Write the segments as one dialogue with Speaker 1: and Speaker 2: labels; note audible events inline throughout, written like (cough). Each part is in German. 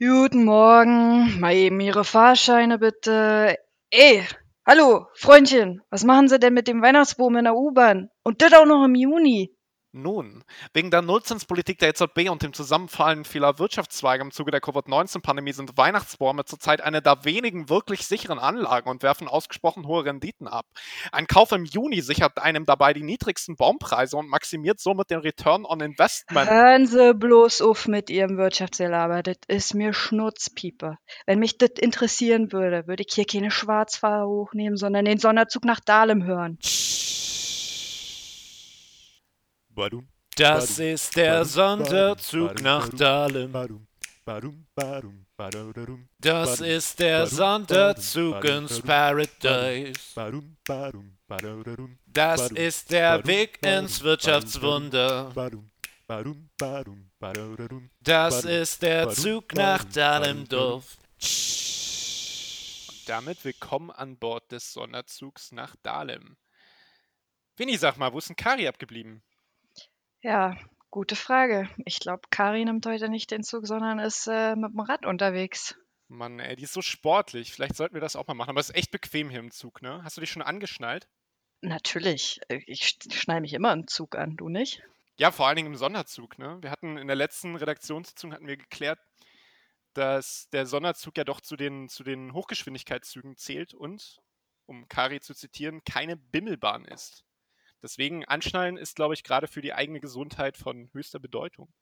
Speaker 1: Guten Morgen, mal eben Ihre Fahrscheine bitte. Ey, hallo, Freundchen, was machen Sie denn mit dem Weihnachtsbaum in der U-Bahn? Und das auch noch im Juni?
Speaker 2: Nun, wegen der Nullzinspolitik der EZB und dem Zusammenfallen vieler Wirtschaftszweige im Zuge der Covid-19-Pandemie sind Weihnachtsbäume zurzeit eine der wenigen wirklich sicheren Anlagen und werfen ausgesprochen hohe Renditen ab. Ein Kauf im Juni sichert einem dabei die niedrigsten Baumpreise und maximiert somit den Return on Investment.
Speaker 1: Hören Sie bloß auf mit Ihrem Wirtschaftsgelaber, das ist mir Schnutzpiepe. Wenn mich das interessieren würde, würde ich hier keine Schwarzfahrer hochnehmen, sondern den Sonderzug nach Dahlem hören.
Speaker 3: Das ist der Sonderzug nach Dahlem. Das ist der Sonderzug ins Paradise. Das ist der Weg ins Wirtschaftswunder. Das ist der Zug nach Dahlem-Dorf.
Speaker 2: Und damit willkommen an Bord des Sonderzugs nach Dahlem. Winnie, sag mal, wo ist denn Kari abgeblieben?
Speaker 1: Ja, gute Frage. Ich glaube, Kari nimmt heute nicht den Zug, sondern ist äh, mit dem Rad unterwegs.
Speaker 2: Mann, ey, die ist so sportlich. Vielleicht sollten wir das auch mal machen. Aber es ist echt bequem hier im Zug, ne? Hast du dich schon angeschnallt?
Speaker 1: Natürlich. Äh, Ich schneide mich immer im Zug an, du nicht?
Speaker 2: Ja, vor allen Dingen im Sonderzug, ne? Wir hatten in der letzten Redaktionssitzung hatten wir geklärt, dass der Sonderzug ja doch zu den, zu den Hochgeschwindigkeitszügen zählt und, um Kari zu zitieren, keine Bimmelbahn ist. Deswegen Anschnallen ist, glaube ich, gerade für die eigene Gesundheit von höchster Bedeutung.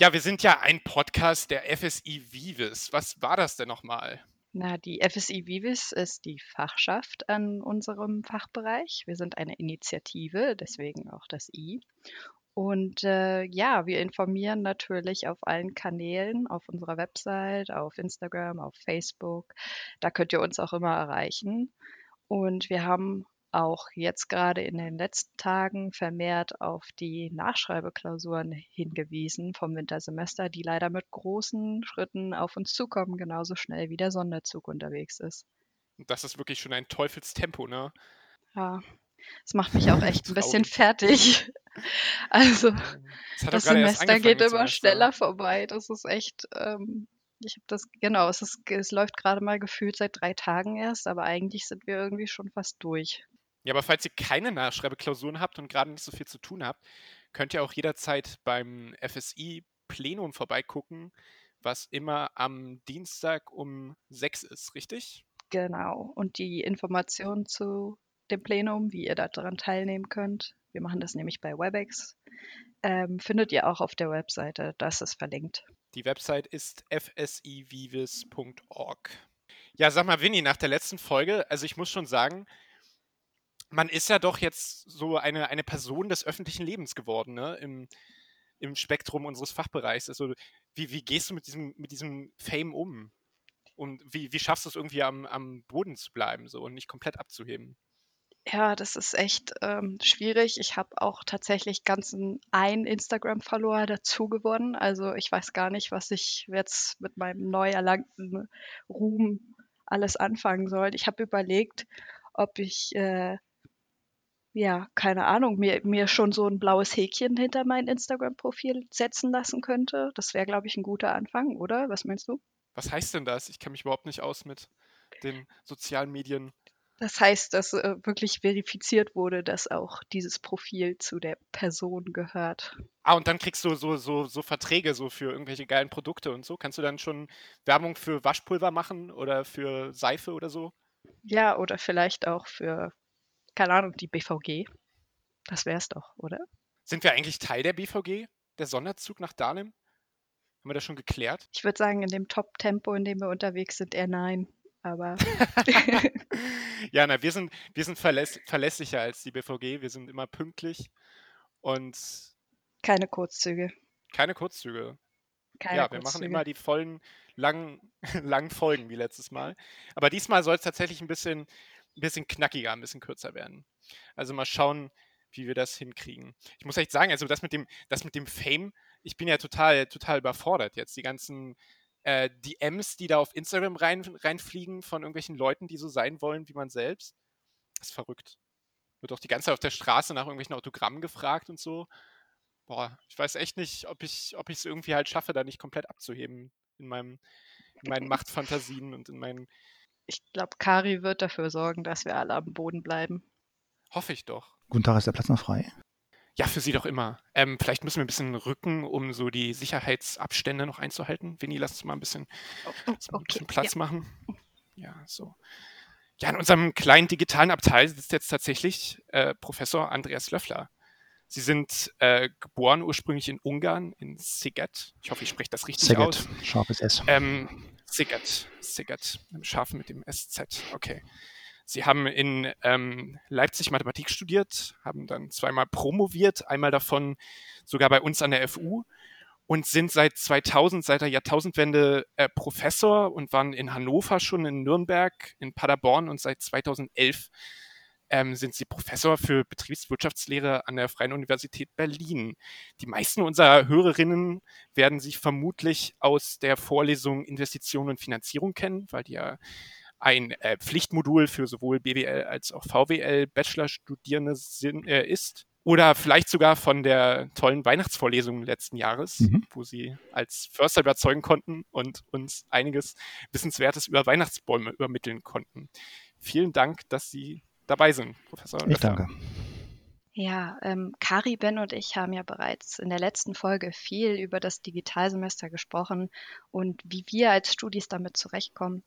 Speaker 2: Ja, wir sind ja ein Podcast der FSI Vives. Was war das denn nochmal?
Speaker 1: Na, die FSI Vivis ist die Fachschaft an unserem Fachbereich. Wir sind eine Initiative, deswegen auch das I. Und äh, ja, wir informieren natürlich auf allen Kanälen, auf unserer Website, auf Instagram, auf Facebook. Da könnt ihr uns auch immer erreichen. Und wir haben auch jetzt gerade in den letzten Tagen vermehrt auf die Nachschreibeklausuren hingewiesen vom Wintersemester, die leider mit großen Schritten auf uns zukommen, genauso schnell wie der Sonderzug unterwegs ist.
Speaker 2: Das ist wirklich schon ein Teufelstempo, ne?
Speaker 1: Ja, das macht mich auch echt (laughs) ein bisschen fertig. (laughs) Also, das
Speaker 2: erst
Speaker 1: Semester geht
Speaker 2: das
Speaker 1: immer schneller vorbei. Das ist echt, ähm, ich habe das, genau, es ist, es läuft gerade mal gefühlt seit drei Tagen erst, aber eigentlich sind wir irgendwie schon fast durch.
Speaker 2: Ja, aber falls ihr keine Nachschreibeklausuren habt und gerade nicht so viel zu tun habt, könnt ihr auch jederzeit beim FSI Plenum vorbeigucken, was immer am Dienstag um 6 ist, richtig?
Speaker 1: Genau. Und die Informationen zu dem Plenum, wie ihr daran teilnehmen könnt, wir machen das nämlich bei WebEx, ähm, findet ihr auch auf der Webseite. Das ist verlinkt.
Speaker 2: Die Website ist fsivivis.org. Ja, sag mal, Winnie, nach der letzten Folge, also ich muss schon sagen, man ist ja doch jetzt so eine, eine Person des öffentlichen Lebens geworden, ne? Im, im Spektrum unseres Fachbereichs. Also, wie, wie gehst du mit diesem, mit diesem Fame um? Und wie, wie schaffst du es irgendwie am, am Boden zu bleiben so und nicht komplett abzuheben?
Speaker 1: Ja, das ist echt ähm, schwierig. Ich habe auch tatsächlich ganzen ein Instagram-Follower dazu gewonnen. Also ich weiß gar nicht, was ich jetzt mit meinem neu erlangten Ruhm alles anfangen soll. Ich habe überlegt, ob ich, äh, ja, keine Ahnung, mir, mir schon so ein blaues Häkchen hinter mein Instagram-Profil setzen lassen könnte. Das wäre, glaube ich, ein guter Anfang, oder? Was meinst du?
Speaker 2: Was heißt denn das? Ich kenne mich überhaupt nicht aus mit den sozialen Medien.
Speaker 1: Das heißt, dass äh, wirklich verifiziert wurde, dass auch dieses Profil zu der Person gehört.
Speaker 2: Ah, und dann kriegst du so, so, so Verträge so für irgendwelche geilen Produkte und so. Kannst du dann schon Werbung für Waschpulver machen oder für Seife oder so?
Speaker 1: Ja, oder vielleicht auch für, keine Ahnung, die BVG. Das wär's doch, oder?
Speaker 2: Sind wir eigentlich Teil der BVG? Der Sonderzug nach Dahlem? Haben wir das schon geklärt?
Speaker 1: Ich würde sagen, in dem Top-Tempo, in dem wir unterwegs sind, eher nein. Aber (laughs) (laughs)
Speaker 2: ja, na, wir sind, wir sind verläss verlässlicher als die BVG. Wir sind immer pünktlich und
Speaker 1: keine Kurzzüge.
Speaker 2: keine Kurzzüge.
Speaker 1: Keine
Speaker 2: Ja, wir machen immer die vollen, langen, (laughs) langen Folgen wie letztes Mal. Aber diesmal soll es tatsächlich ein bisschen, ein bisschen knackiger, ein bisschen kürzer werden. Also mal schauen, wie wir das hinkriegen. Ich muss echt sagen, also das mit dem, das mit dem Fame, ich bin ja total, total überfordert jetzt. Die ganzen äh, DMs, die da auf Instagram rein, reinfliegen von irgendwelchen Leuten, die so sein wollen wie man selbst. Das ist verrückt. Wird auch die ganze Zeit auf der Straße nach irgendwelchen Autogrammen gefragt und so. Boah, ich weiß echt nicht, ob ich es irgendwie halt schaffe, da nicht komplett abzuheben in meinem in meinen (laughs) Machtfantasien und in meinen.
Speaker 1: Ich glaube, Kari wird dafür sorgen, dass wir alle am Boden bleiben.
Speaker 2: Hoffe ich doch.
Speaker 4: Guten Tag, ist der Platz noch frei?
Speaker 2: Ja, für Sie doch immer. Ähm, vielleicht müssen wir ein bisschen rücken, um so die Sicherheitsabstände noch einzuhalten. Winnie, lass uns mal ein bisschen,
Speaker 1: Oh, oh,
Speaker 2: ein
Speaker 1: okay.
Speaker 2: bisschen Platz
Speaker 1: Ja.
Speaker 2: machen. Ja, so. Ja, in unserem kleinen digitalen Abteil sitzt jetzt tatsächlich äh, Professor Andreas Löffler. Sie sind äh, geboren ursprünglich in Ungarn, in Sziget. Ich hoffe, ich spreche das richtig aus.
Speaker 4: Szeged, scharfes S.
Speaker 2: Ähm, Siggert, Siggert, scharf mit dem SZ, okay. Sie haben in ähm, Leipzig Mathematik studiert, haben dann zweimal promoviert, einmal davon sogar bei uns an der FU und sind seit 2000, seit der Jahrtausendwende äh, Professor und waren in Hannover schon, in Nürnberg, in Paderborn und seit 2011 ähm, sind sie Professor für Betriebswirtschaftslehre an der Freien Universität Berlin. Die meisten unserer Hörerinnen werden sie vermutlich aus der Vorlesung Investition und Finanzierung kennen, weil die ja ein äh, Pflichtmodul für sowohl BWL als auch VWL Bachelorstudierende sind, äh, ist. Oder vielleicht sogar von der tollen Weihnachtsvorlesung letzten Jahres,
Speaker 4: Mhm.
Speaker 2: wo sie als Förster überzeugen konnten und uns einiges Wissenswertes über Weihnachtsbäume übermitteln konnten. Vielen Dank, dass Sie dabei sind, Professor.
Speaker 4: Ich
Speaker 2: Löffler.
Speaker 4: danke.
Speaker 1: Ja, ähm, Kari, Ben und ich haben ja bereits in der letzten Folge viel über das Digitalsemester gesprochen und wie wir als Studis damit zurechtkommen.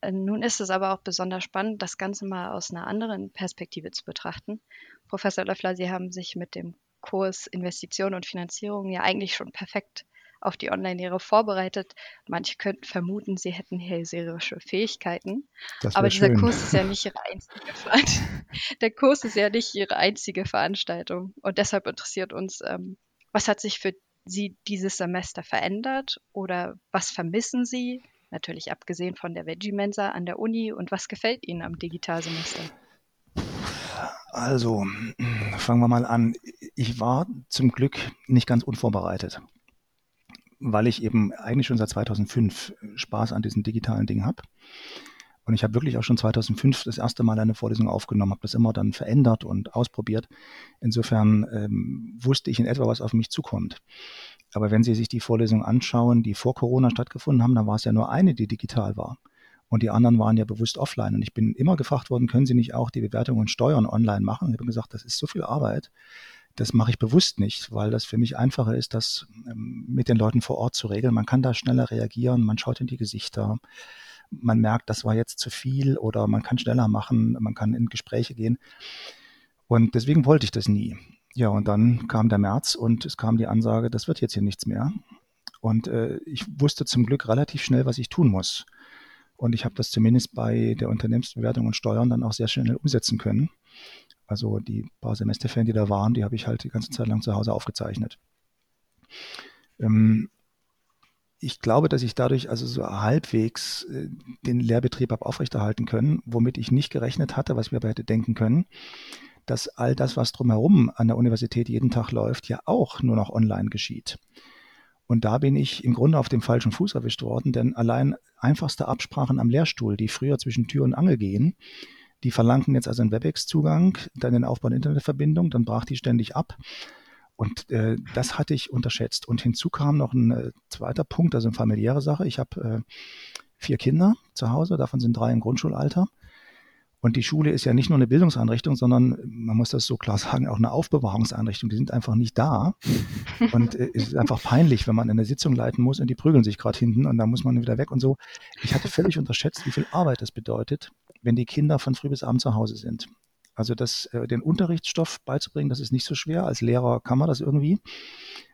Speaker 1: Äh, Nun ist es aber auch besonders spannend, das Ganze mal aus einer anderen Perspektive zu betrachten. Professor Löffler, Sie haben sich mit dem Kurs Investition und Finanzierung ja eigentlich schon perfekt auf die Online-Lehre vorbereitet. Manche könnten vermuten, Sie hätten hellseherische Fähigkeiten. Aber dieser
Speaker 4: schön.
Speaker 1: Kurs ist ja nicht Ihre einzige Veranstaltung. (laughs) Der Kurs ist ja nicht Ihre einzige Veranstaltung. Und deshalb interessiert uns, ähm, was hat sich für Sie dieses Semester verändert oder was vermissen Sie? Natürlich abgesehen von der Veggie-Mensa an der Uni und was gefällt Ihnen am Digitalsemester?
Speaker 4: Also, fangen wir mal an. Ich war zum Glück nicht ganz unvorbereitet, weil ich eben eigentlich schon seit 2005 Spaß an diesem digitalen Ding habe. Und ich habe wirklich auch schon 2005 das erste Mal eine Vorlesung aufgenommen, habe das immer dann verändert und ausprobiert. Insofern ähm, wusste ich in etwa, was auf mich zukommt. Aber wenn Sie sich die Vorlesung anschauen, die vor Corona stattgefunden haben, dann war es ja nur eine, die digital war. Und die anderen waren ja bewusst offline. Und ich bin immer gefragt worden, können Sie nicht auch die Bewertungen und Steuern online machen? Und ich habe gesagt, das ist so viel Arbeit. Das mache ich bewusst nicht, weil das für mich einfacher ist, das ähm, mit den Leuten vor Ort zu regeln. Man kann da schneller reagieren, man schaut in die Gesichter, man merkt, das war jetzt zu viel oder man kann schneller machen, man kann in Gespräche gehen. Und deswegen wollte ich das nie. Ja, und dann kam der März und es kam die Ansage, das wird jetzt hier nichts mehr. Und äh, ich wusste zum Glück relativ schnell, was ich tun muss. Und ich habe das zumindest bei der Unternehmensbewertung und Steuern dann auch sehr schnell umsetzen können. Also die paar Semesterferien, die da waren, die habe ich halt die ganze Zeit lang zu Hause aufgezeichnet. Ähm, ich glaube, dass ich dadurch also so halbwegs äh, den Lehrbetrieb habe aufrechterhalten können, womit ich nicht gerechnet hatte, was mir aber hätte denken können, dass all das, was drumherum an der Universität jeden Tag läuft, ja auch nur noch online geschieht. Und da bin ich im Grunde auf dem falschen Fuß erwischt worden, denn allein einfachste Absprachen am Lehrstuhl, die früher zwischen Tür und Angel gehen, die verlangten jetzt also einen WebEx-Zugang, dann den Aufbau der Internetverbindung, dann brach die ständig ab. Und äh, das hatte ich unterschätzt. Und hinzu kam noch ein äh, zweiter Punkt, also eine familiäre Sache. Ich habe äh, vier Kinder zu Hause, davon sind drei im Grundschulalter. Und die Schule ist ja nicht nur eine Bildungseinrichtung, sondern man muss das so klar sagen, auch eine Aufbewahrungseinrichtung. Die sind einfach nicht da. Und äh, es ist einfach peinlich, wenn man eine Sitzung leiten muss und die prügeln sich gerade hinten und dann muss man wieder weg und so. Ich hatte völlig unterschätzt, wie viel Arbeit das bedeutet, wenn die Kinder von früh bis abend zu Hause sind. Also das, äh, den Unterrichtsstoff beizubringen, das ist nicht so schwer. Als Lehrer kann man das irgendwie.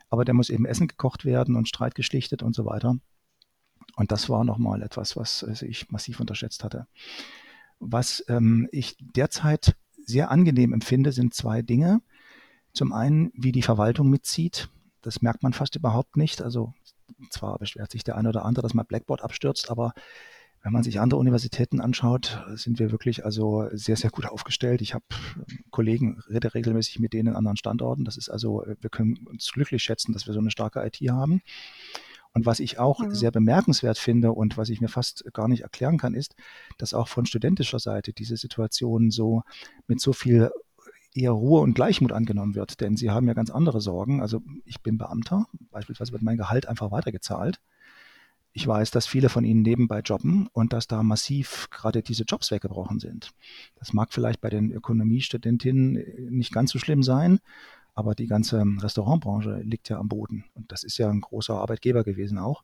Speaker 4: Aber der muss eben Essen gekocht werden und Streit geschlichtet und so weiter. Und das war nochmal etwas, was äh, ich massiv unterschätzt hatte. Was ähm, ich derzeit sehr angenehm empfinde, sind zwei Dinge. Zum einen, wie die Verwaltung mitzieht. Das merkt man fast überhaupt nicht. Also zwar beschwert sich der eine oder andere, dass mal Blackboard abstürzt, aber wenn man sich andere Universitäten anschaut, sind wir wirklich also sehr, sehr gut aufgestellt. Ich habe Kollegen, rede regelmäßig mit denen in anderen Standorten. Das ist also, wir können uns glücklich schätzen, dass wir so eine starke IT haben. Und was ich auch
Speaker 1: Mhm.
Speaker 4: sehr bemerkenswert finde und was ich mir fast gar nicht erklären kann, ist, dass auch von studentischer Seite diese Situation so mit so viel eher Ruhe und Gleichmut angenommen wird. Denn sie haben ja ganz andere Sorgen. Also ich bin Beamter, beispielsweise wird mein Gehalt einfach weitergezahlt. Ich weiß, dass viele von ihnen nebenbei jobben und dass da massiv gerade diese Jobs weggebrochen sind. Das mag vielleicht bei den Ökonomiestudentinnen äh, nicht ganz so schlimm sein, aber die ganze Restaurantbranche liegt ja am Boden. Und das ist ja ein großer Arbeitgeber gewesen auch.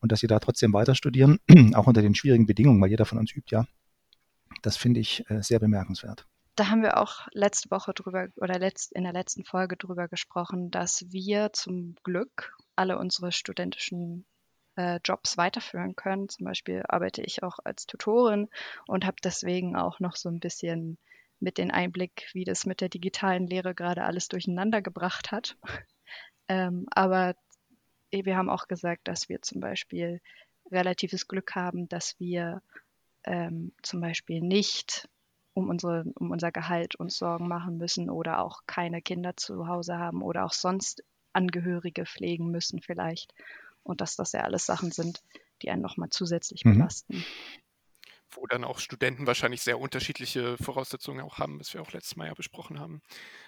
Speaker 4: Und dass sie da trotzdem weiter studieren, (clears throat) auch unter den schwierigen Bedingungen, weil jeder von uns übt ja, das finde ich äh, sehr bemerkenswert.
Speaker 1: Da haben wir auch letzte Woche drüber oder letzt, in der letzten Folge drüber gesprochen, dass wir zum Glück alle unsere studentischen äh, Jobs weiterführen können. Zum Beispiel arbeite ich auch als Tutorin und habe deswegen auch noch so ein bisschen mit den Einblick, wie das mit der digitalen Lehre gerade alles durcheinander gebracht hat. (laughs) ähm, aber wir haben auch gesagt, dass wir zum Beispiel relatives Glück haben, dass wir ähm, zum Beispiel nicht um, unsere, um unser Gehalt uns Sorgen machen müssen oder auch keine Kinder zu Hause haben oder auch sonst Angehörige pflegen müssen vielleicht. Und dass das ja alles Sachen sind, die einen nochmal zusätzlich mhm. belasten.
Speaker 2: Wo dann auch Studenten wahrscheinlich sehr unterschiedliche Voraussetzungen auch haben, was wir auch letztes Mal ja besprochen haben.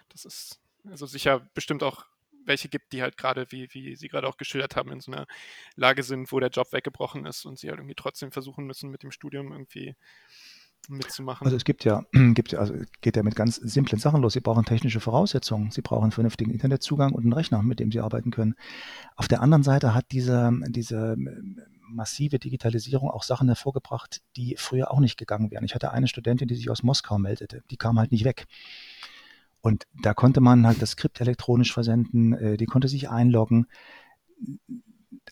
Speaker 2: Das ist also sicher bestimmt auch welche gibt, die halt gerade, wie, wie Sie gerade auch geschildert haben, in so einer Lage sind, wo der Job weggebrochen ist und sie halt irgendwie trotzdem versuchen müssen, mit dem Studium irgendwie mitzumachen.
Speaker 4: Also es gibt ja, (clears throat) gibt ja, also geht ja mit ganz simplen Sachen los. Sie brauchen technische Voraussetzungen. Sie brauchen einen vernünftigen Internetzugang und einen Rechner, mit dem Sie arbeiten können. Auf der anderen Seite hat diese, diese massive Digitalisierung auch Sachen hervorgebracht, die früher auch nicht gegangen wären. Ich hatte eine Studentin, die sich aus Moskau meldete. Die kam halt nicht weg. Und da konnte man halt das Skript elektronisch versenden, äh, die konnte sich einloggen.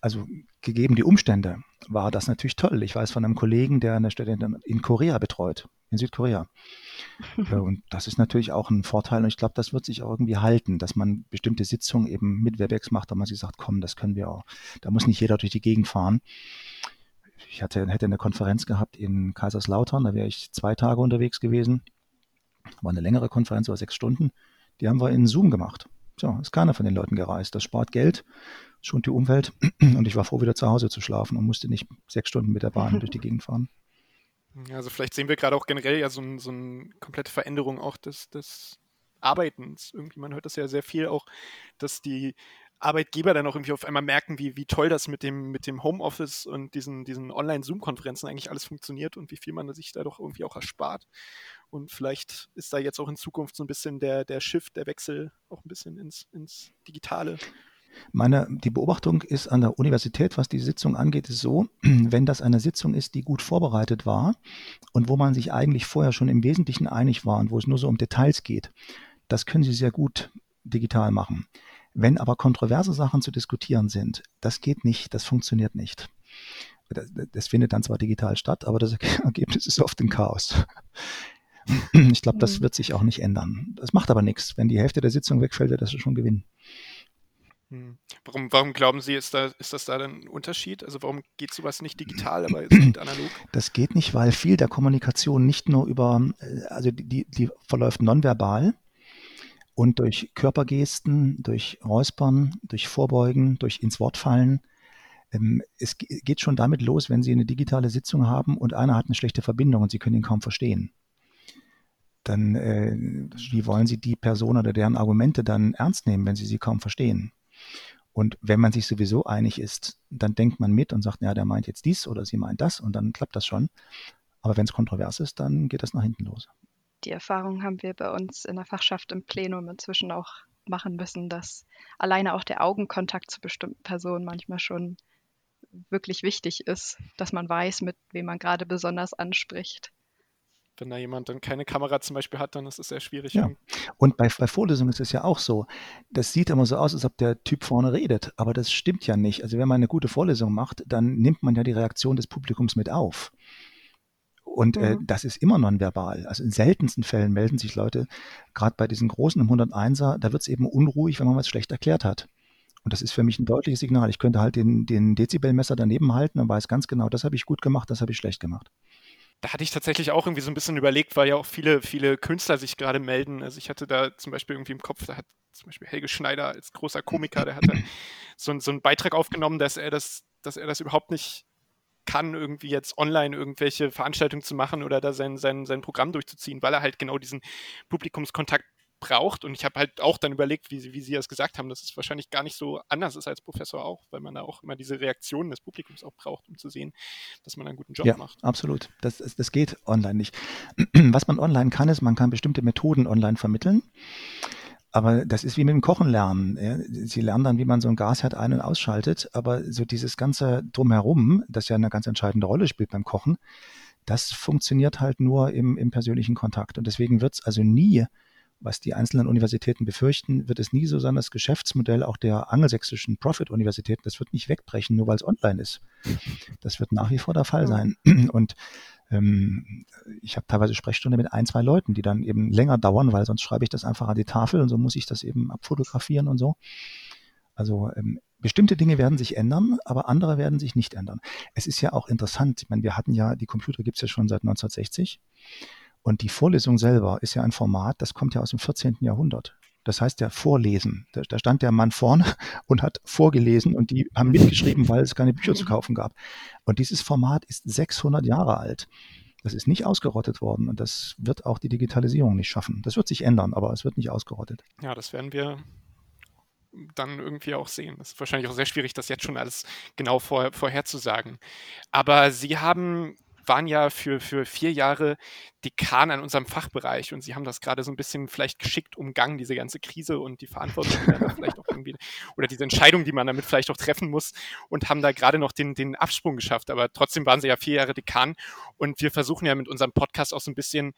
Speaker 4: Also gegeben die Umstände war das natürlich toll. Ich weiß von einem Kollegen, der eine Studentin in Korea betreut, in Südkorea. (laughs) Äh, und das ist natürlich auch ein Vorteil und ich glaube, das wird sich auch irgendwie halten, dass man bestimmte Sitzungen eben mit Webex macht, aber man sich sagt, komm, das können wir auch. Da muss nicht jeder durch die Gegend fahren. Ich hatte, hätte eine Konferenz gehabt in Kaiserslautern, da wäre ich zwei Tage unterwegs gewesen war eine längere Konferenz, über sechs Stunden. Die haben wir in Zoom gemacht. So, ist keiner von den Leuten gereist. Das spart Geld, schont die Umwelt. (clears throat) Und ich war froh, wieder zu Hause zu schlafen und musste nicht sechs Stunden mit der Bahn durch die Gegend fahren.
Speaker 2: Also vielleicht sehen wir gerade auch generell ja so, ein, so eine komplette Veränderung auch des, des Arbeitens. Irgendwie, man hört das ja sehr viel auch, dass die Arbeitgeber dann auch irgendwie auf einmal merken, wie, wie toll das mit dem, mit dem Homeoffice und diesen, diesen Online-Zoom-Konferenzen eigentlich alles funktioniert und wie viel man sich da doch irgendwie auch erspart. Und vielleicht ist da jetzt auch in Zukunft so ein bisschen der, der Shift, der Wechsel auch ein bisschen ins, ins Digitale.
Speaker 4: Meine, die Beobachtung ist an der Universität, was die Sitzung angeht, ist so, (clears throat) wenn das eine Sitzung ist, die gut vorbereitet war und wo man sich eigentlich vorher schon im Wesentlichen einig war und wo es nur so um Details geht, das können Sie sehr gut digital machen. Wenn aber kontroverse Sachen zu diskutieren sind, das geht nicht, das funktioniert nicht. Das, das findet dann zwar digital statt, aber das (laughs) Ergebnis ist oft ein Chaos. (clears throat) Ich glaube, das mhm. wird sich auch nicht ändern. Das macht aber nichts. Wenn die Hälfte der Sitzung wegfällt, wird das schon gewinnen.
Speaker 2: Hm. Warum, warum glauben Sie, ist, da, ist das da ein Unterschied? Also warum geht sowas nicht digital, aber nicht analog? (clears throat)
Speaker 4: Das geht nicht, weil viel der Kommunikation nicht nur über, äh, also die, die verläuft nonverbal und durch Körpergesten, durch Räuspern, durch Vorbeugen, durch ins Wort fallen. Ähm, es geht schon damit los, wenn Sie eine digitale Sitzung haben und einer hat eine schlechte Verbindung und Sie können ihn kaum verstehen dann äh, wie wollen Sie die Person oder deren Argumente dann ernst nehmen, wenn Sie sie kaum verstehen? Und wenn man sich sowieso einig ist, dann denkt man mit und sagt, ja, der meint jetzt dies oder sie meint das und dann klappt das schon. Aber wenn es kontrovers ist, dann geht das nach hinten los.
Speaker 1: Die Erfahrung haben wir bei uns in der Fachschaft im Plenum inzwischen auch machen müssen, dass alleine auch der Augenkontakt zu bestimmten Personen manchmal schon wirklich wichtig ist, dass man weiß, mit wem man gerade besonders anspricht
Speaker 2: wenn da jemand dann keine Kamera zum Beispiel hat, dann ist es sehr schwierig.
Speaker 4: Ja. Und bei, bei Vorlesungen ist es ja auch so. Das sieht immer so aus, als ob der Typ vorne redet, aber das stimmt ja nicht. Also wenn man eine gute Vorlesung macht, dann nimmt man ja die Reaktion des Publikums mit auf. Und äh, mhm. äh, das ist immer nonverbal. Also in seltensten Fällen melden sich Leute, gerade bei diesen großen im 101er, da wird es eben unruhig, wenn man was schlecht erklärt hat. Und das ist für mich ein deutliches Signal. Ich könnte halt den, den Dezibelmesser daneben halten und weiß ganz genau, das habe ich gut gemacht, das habe ich schlecht gemacht
Speaker 2: da hatte ich tatsächlich auch irgendwie so ein bisschen überlegt, weil ja auch viele, viele Künstler sich gerade melden. Also ich hatte da zum Beispiel irgendwie im Kopf, da hat zum Beispiel Helge Schneider als großer Komiker, der hatte so, so einen Beitrag aufgenommen, dass er das, dass er das überhaupt nicht kann, irgendwie jetzt online irgendwelche Veranstaltungen zu machen oder da sein, sein, sein Programm durchzuziehen, weil er halt genau diesen Publikumskontakt braucht. Und ich habe halt auch dann überlegt, wie, wie Sie das gesagt haben, dass es wahrscheinlich gar nicht so anders ist als Professor auch, weil man da auch immer diese Reaktionen des Publikums auch braucht, um zu sehen, dass man einen guten Job
Speaker 4: ja,
Speaker 2: macht.
Speaker 4: Absolut. Das, das geht online nicht. (clears throat) Was man online kann, ist, man kann bestimmte Methoden online vermitteln. Aber das ist wie mit dem Kochen lernen. Ja. Sie lernen dann, wie man so ein Gasherd ein- und ausschaltet. Aber so dieses ganze Drumherum, das ja eine ganz entscheidende Rolle spielt beim Kochen, das funktioniert halt nur im, im persönlichen Kontakt. Und deswegen wird es also nie was die einzelnen Universitäten befürchten, wird es nie so sein, das Geschäftsmodell auch der angelsächsischen Profit-Universitäten, das wird nicht wegbrechen, nur weil es online ist. Das wird nach wie vor der Fall sein. Und ähm, ich habe teilweise Sprechstunde mit ein, zwei Leuten, die dann eben länger dauern, weil sonst schreibe ich das einfach an die Tafel und so muss ich das eben abfotografieren und so. Also ähm, bestimmte Dinge werden sich ändern, aber andere werden sich nicht ändern. Es ist ja auch interessant, ich meine, wir hatten ja, die Computer gibt es ja schon seit 1960 und die Vorlesung selber ist ja ein Format, das kommt ja aus dem 14. Jahrhundert. Das heißt ja Vorlesen. Da, da, stand der Mann vorne (laughs) und hat vorgelesen und die haben mitgeschrieben, weil es keine Bücher zu kaufen gab. Und dieses Format ist 600 Jahre alt. Das ist nicht ausgerottet worden und das wird auch die Digitalisierung nicht schaffen. Das wird sich ändern, aber es wird nicht ausgerottet.
Speaker 2: Ja, das werden wir dann irgendwie auch sehen. Das ist wahrscheinlich auch sehr schwierig, das jetzt schon alles genau vor, vorherzusagen. Aber Sie haben waren ja für, für vier Jahre Dekan an unserem Fachbereich und Sie haben das gerade so ein bisschen vielleicht geschickt umgangen, diese ganze Krise und die Verantwortung, die man da vielleicht auch irgendwie, oder diese Entscheidung, die man damit vielleicht auch treffen muss und haben da gerade noch den, den Absprung geschafft. Aber trotzdem waren Sie ja vier Jahre Dekan und wir versuchen ja mit unserem Podcast auch so ein bisschen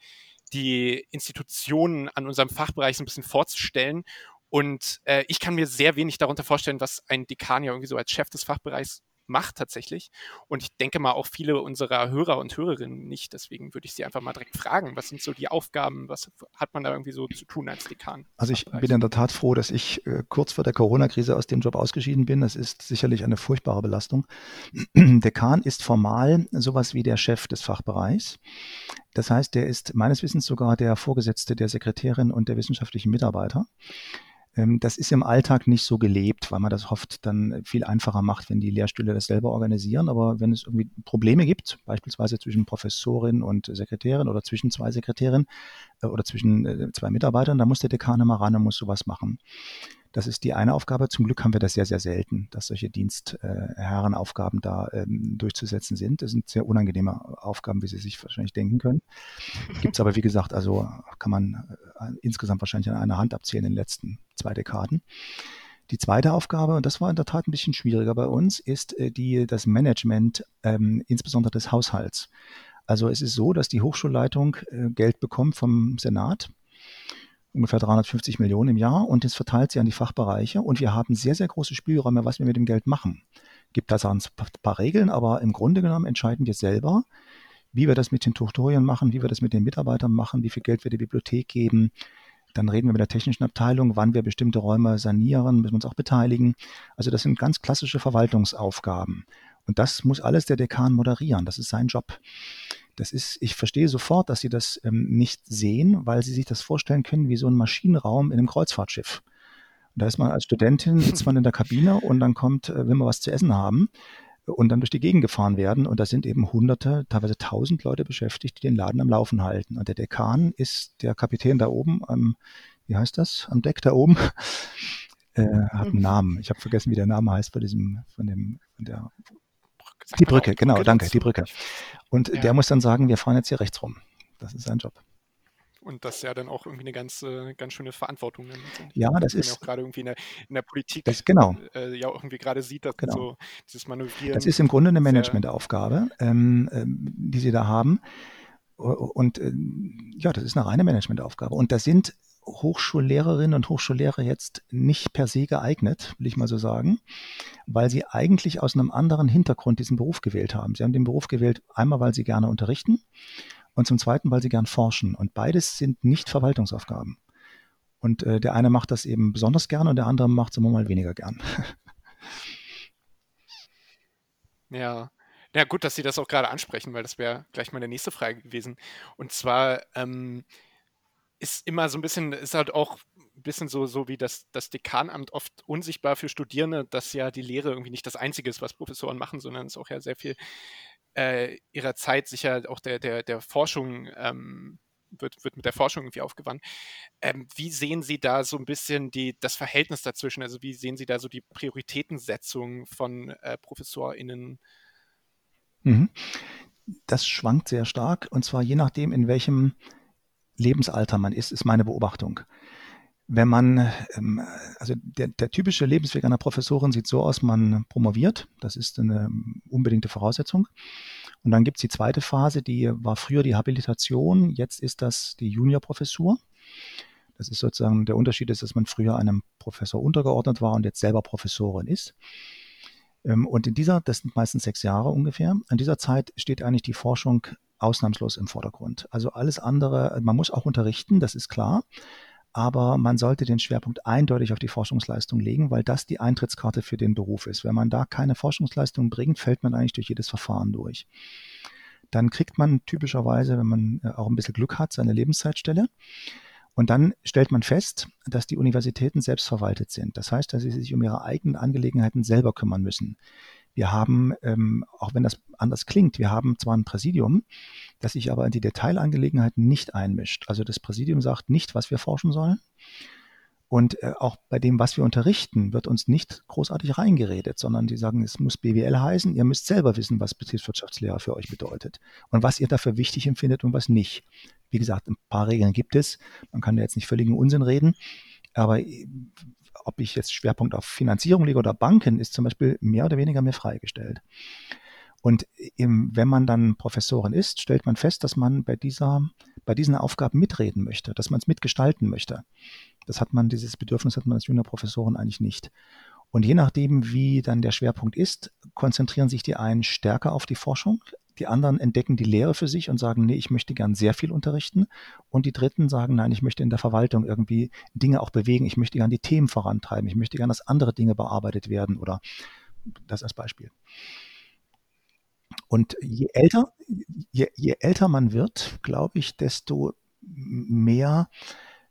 Speaker 2: die Institutionen an unserem Fachbereich so ein bisschen vorzustellen. Und äh, ich kann mir sehr wenig darunter vorstellen, was ein Dekan ja irgendwie so als Chef des Fachbereichs macht tatsächlich. Und ich denke mal auch viele unserer Hörer und Hörerinnen nicht. Deswegen würde ich Sie einfach mal direkt fragen, was sind so die Aufgaben, was hat man da irgendwie so zu tun als Dekan?
Speaker 4: Also ich bin in der Tat froh, dass ich äh, kurz vor der Corona-Krise aus dem Job ausgeschieden bin. Das ist sicherlich eine furchtbare Belastung. (clears throat) Dekan ist formal sowas wie der Chef des Fachbereichs. Das heißt, der ist meines Wissens sogar der Vorgesetzte der Sekretärin und der wissenschaftlichen Mitarbeiter. Ähm, das ist im Alltag nicht so gelebt, weil man das oft dann viel einfacher macht, wenn die Lehrstühle das selber organisieren. Aber wenn es irgendwie Probleme gibt, beispielsweise zwischen Professorin und Sekretärin oder zwischen zwei Sekretärinnen äh, oder zwischen äh, zwei Mitarbeitern, da muss der Dekan immer ran und muss sowas machen. Das ist die eine Aufgabe. Zum Glück haben wir das sehr, sehr selten, dass solche Dienstherrenaufgaben da ähm, durchzusetzen sind. Das sind sehr unangenehme Aufgaben, wie Sie sich wahrscheinlich denken können. Gibt es aber, wie gesagt, also kann man äh, insgesamt wahrscheinlich an einer Hand abzählen in den letzten zwei Dekaden. Die zweite Aufgabe, und das war in der Tat ein bisschen schwieriger bei uns, ist äh, die, das Management ähm, insbesondere des Haushalts. Also es ist so, dass die Hochschulleitung äh, Geld bekommt vom Senat ungefähr 350 Millionen im Jahr und das verteilt sie an die Fachbereiche und wir haben sehr, sehr große Spielräume, was wir mit dem Geld machen. Gibt da ein paar Regeln, aber im Grunde genommen entscheiden wir selber, wie wir das mit den Tutorien machen, wie wir das mit den Mitarbeitern machen, wie viel Geld wir der Bibliothek geben. Dann reden wir mit der technischen Abteilung, wann wir bestimmte Räume sanieren, müssen wir uns auch beteiligen. Also das sind ganz klassische Verwaltungsaufgaben. Und das muss alles der Dekan moderieren. Das ist sein Job. Das ist, ich verstehe sofort, dass Sie das ähm, nicht sehen, weil Sie sich das vorstellen können wie so ein Maschinenraum in einem Kreuzfahrtschiff. Und da ist man als Studentin, (laughs) sitzt man in der Kabine und dann kommt, äh, will man was zu essen haben und dann durch die Gegend gefahren werden. Und da sind eben hunderte, teilweise tausend Leute beschäftigt, die den Laden am Laufen halten. Und der Dekan ist der Kapitän da oben am, wie heißt das, am Deck da oben. (laughs) Äh, hat einen Namen. Ich habe vergessen, wie der Name heißt bei diesem, von dem, von der die Brücke, genau, Brücke danke, die Brücke. Und ja. der muss dann sagen, wir fahren jetzt hier rechts rum. Das ist sein Job.
Speaker 2: Und das ist ja dann auch irgendwie eine ganz, ganz schöne Verantwortung.
Speaker 4: Ja, das ist.
Speaker 2: auch gerade irgendwie in der, in der Politik
Speaker 4: das, genau.
Speaker 2: Äh, ja irgendwie gerade sieht, dass genau. so dieses Manövrieren.
Speaker 4: Das ist im Grunde eine Managementaufgabe, ähm, ähm, die Sie da haben. Und äh, ja, das ist eine reine Managementaufgabe. Und da sind Hochschullehrerinnen und Hochschullehrer jetzt nicht per se geeignet, will ich mal so sagen, weil sie eigentlich aus einem anderen Hintergrund diesen Beruf gewählt haben. Sie haben den Beruf gewählt, einmal, weil sie gerne unterrichten und zum Zweiten, weil sie gern forschen. Und beides sind nicht Verwaltungsaufgaben. Und äh, der eine macht das eben besonders gern und der andere macht es immer mal weniger gern. (laughs)
Speaker 2: ja. Ja, gut, dass Sie das auch gerade ansprechen, weil das wäre gleich meine nächste Frage gewesen. Und zwar, ähm, ist immer so ein bisschen, ist halt auch ein bisschen so, so wie das, das Dekanamt oft unsichtbar für Studierende, dass ja die Lehre irgendwie nicht das Einzige ist, was Professoren machen, sondern es auch ja sehr viel äh, ihrer Zeit sicher auch der, der, der Forschung ähm, wird, wird mit der Forschung irgendwie aufgewandt. Ähm, wie sehen Sie da so ein bisschen die, das Verhältnis dazwischen? Also wie sehen Sie da so die Prioritätensetzung von äh, ProfessorInnen?
Speaker 4: Mhm. Das schwankt sehr stark und zwar je nachdem, in welchem Lebensalter man ist, ist meine Beobachtung. Wenn man, ähm, also der, der, typische Lebensweg einer Professorin sieht so aus, man promoviert, das ist eine unbedingte Voraussetzung. Und dann gibt es die zweite Phase, die war früher die Habilitation, jetzt ist das die Juniorprofessur. Das ist sozusagen der Unterschied ist, dass man früher einem Professor untergeordnet war und jetzt selber Professorin ist. Ähm, und in dieser, das sind meistens sechs Jahre ungefähr, in dieser Zeit steht eigentlich die Forschung ausnahmslos im Vordergrund. Also alles andere, man muss auch unterrichten, das ist klar, aber man sollte den Schwerpunkt eindeutig auf die Forschungsleistung legen, weil das die Eintrittskarte für den Beruf ist. Wenn man da keine Forschungsleistung bringt, fällt man eigentlich durch jedes Verfahren durch. Dann kriegt man typischerweise, wenn man äh, auch ein bisschen Glück hat, seine Lebenszeitstelle. Und dann stellt man fest, dass die Universitäten selbst verwaltet sind. Das heißt, dass sie sich um ihre eigenen Angelegenheiten selber kümmern müssen. Wir haben, ähm, auch wenn das anders klingt, wir haben zwar ein Präsidium, das sich aber in die Detailangelegenheiten nicht einmischt. Also das Präsidium sagt nicht, was wir forschen sollen. Und äh, auch bei dem, was wir unterrichten, wird uns nicht großartig reingeredet, sondern die sagen, es muss BWL heißen, ihr müsst selber wissen, was Betriebswirtschaftslehre für euch bedeutet und was ihr dafür wichtig empfindet und was nicht. Wie gesagt, ein paar Regeln gibt es. Man kann da jetzt nicht völligen Unsinn reden, aber äh, ob ich jetzt Schwerpunkt auf Finanzierung lege oder Banken, ist zum Beispiel mehr oder weniger mir freigestellt. Und im, wenn man dann Professorin ist, stellt man fest, dass man bei dieser, bei diesen Aufgaben mitreden möchte, dass man es mitgestalten möchte. Das hat man, dieses Bedürfnis hat man als Juniorprofessorin eigentlich nicht. Und je nachdem, wie dann der Schwerpunkt ist, konzentrieren sich die einen stärker auf die Forschung, die anderen entdecken die Lehre für sich und sagen, nee, ich möchte gern sehr viel unterrichten. Und die Dritten sagen, nein, ich möchte in der Verwaltung irgendwie Dinge auch bewegen. Ich möchte gern die Themen vorantreiben. Ich möchte gern, dass andere Dinge bearbeitet werden oder das als Beispiel. Und je älter, je, je älter man wird, glaube ich, desto mehr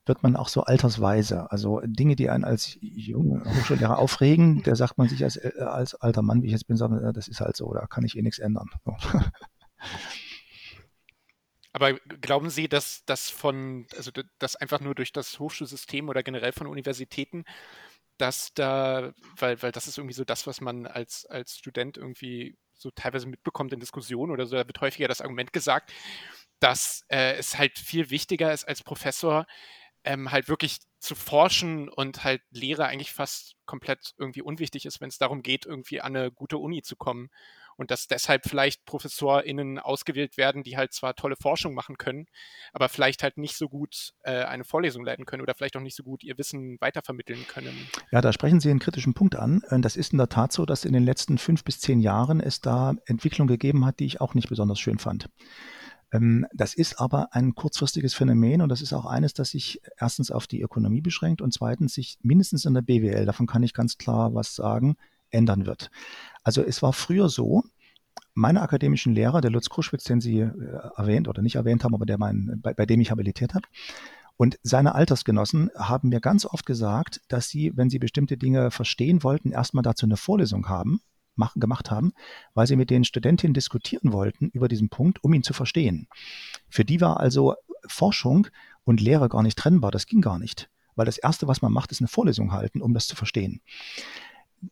Speaker 4: wird man auch so altersweise. Also Dinge, die einen als junger Hochschullehrer aufregen, der sagt man sich als, äh, als alter Mann, wie ich jetzt bin, sagt man, das ist halt so, da kann ich eh nichts ändern. (laughs)
Speaker 2: Aber glauben Sie, dass das von, also das einfach nur durch das Hochschulsystem oder generell von Universitäten, dass da, weil, weil das ist irgendwie so das, was man als, als Student irgendwie so teilweise mitbekommt in Diskussionen oder so, da wird häufiger das Argument gesagt, dass äh, es halt viel wichtiger ist als Professor, ähm, halt wirklich zu forschen und halt Lehre eigentlich fast komplett irgendwie unwichtig ist, wenn es darum geht, irgendwie an eine gute Uni zu kommen. Und dass deshalb vielleicht ProfessorInnen ausgewählt werden, die halt zwar tolle Forschung machen können, aber vielleicht halt nicht so gut äh, eine Vorlesung leiten können oder vielleicht auch nicht so gut ihr Wissen weitervermitteln können.
Speaker 4: Ja, da sprechen Sie einen kritischen Punkt an. Äh, das ist in der Tat so, dass in den letzten fünf bis zehn Jahren es da Entwicklung gegeben hat, die ich auch nicht besonders schön fand. Ähm, das ist aber ein kurzfristiges Phänomen und das ist auch eines, das sich erstens auf die Ökonomie beschränkt und zweitens sich mindestens in der BWL, davon kann ich ganz klar was sagen, ändern wird. Also es war früher so, meine akademischen Lehrer, der Lutz Kruschwitz, den Sie äh, erwähnt oder nicht erwähnt haben, aber der mein, bei, bei dem ich habilitiert habe, und seine Altersgenossen haben mir ganz oft gesagt, dass sie, wenn sie bestimmte Dinge verstehen wollten, erstmal dazu eine Vorlesung haben machen, gemacht haben, weil sie mit den Studentinnen diskutieren wollten über diesen Punkt, um ihn zu verstehen. Für die war also Forschung und Lehre gar nicht trennbar. Das ging gar nicht. Weil das Erste, was man macht, ist eine Vorlesung halten, um das zu verstehen.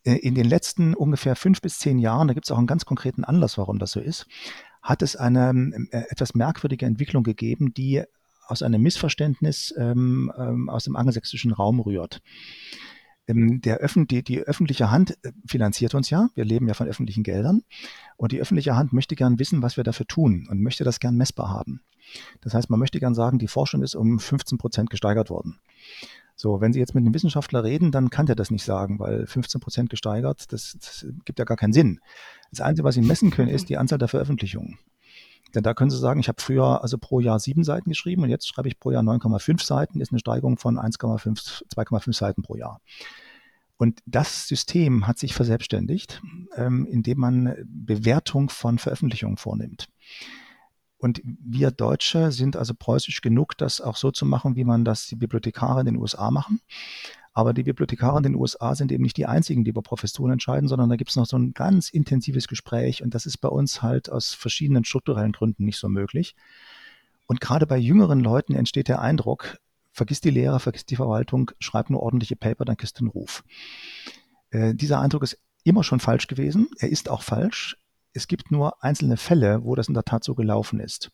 Speaker 4: Äh, in den letzten ungefähr fünf bis zehn Jahren, da gibt es auch einen ganz konkreten Anlass, warum das so ist, hat es eine äh, etwas merkwürdige Entwicklung gegeben, die aus einem Missverständnis ähm, ähm, aus dem angelsächsischen Raum rührt. Ähm, der Öffn die, die öffentliche Hand äh, finanziert uns ja. Wir leben ja von öffentlichen Geldern. Und die öffentliche Hand möchte gern wissen, was wir dafür tun und möchte das gern messbar haben. Das heißt, man möchte gern sagen, die Forschung ist um 15 Prozent gesteigert worden. So, wenn Sie jetzt mit einem Wissenschaftler reden, dann kann der das nicht sagen, weil 15 Prozent gesteigert, das, das gibt ja gar keinen Sinn. Das Einzige, was Sie messen können, ist die Anzahl der Veröffentlichungen. Denn da können Sie sagen, ich habe früher also pro Jahr sieben Seiten geschrieben und jetzt schreibe ich pro Jahr 9,5 Seiten, ist eine Steigerung von 1,5, 2,5 Seiten pro Jahr. Und das System hat sich verselbstständigt, ähm, indem man Bewertung von Veröffentlichungen vornimmt. Und wir Deutsche sind also preußisch genug, das auch so zu machen, wie man das die Bibliothekare in den USA machen. Aber die Bibliothekare in den USA sind eben nicht die einzigen, die über Professuren entscheiden, sondern da gibt es noch so ein ganz intensives Gespräch und das ist bei uns halt aus verschiedenen strukturellen Gründen nicht so möglich. Und gerade bei jüngeren Leuten entsteht der Eindruck, vergiss die Lehrer, vergiss die Verwaltung, schreib nur ordentliche Paper, dann kriegst du einen Ruf. Äh, dieser Eindruck ist immer schon falsch gewesen. Er ist auch falsch. Es gibt nur einzelne Fälle, wo das in der Tat so gelaufen ist.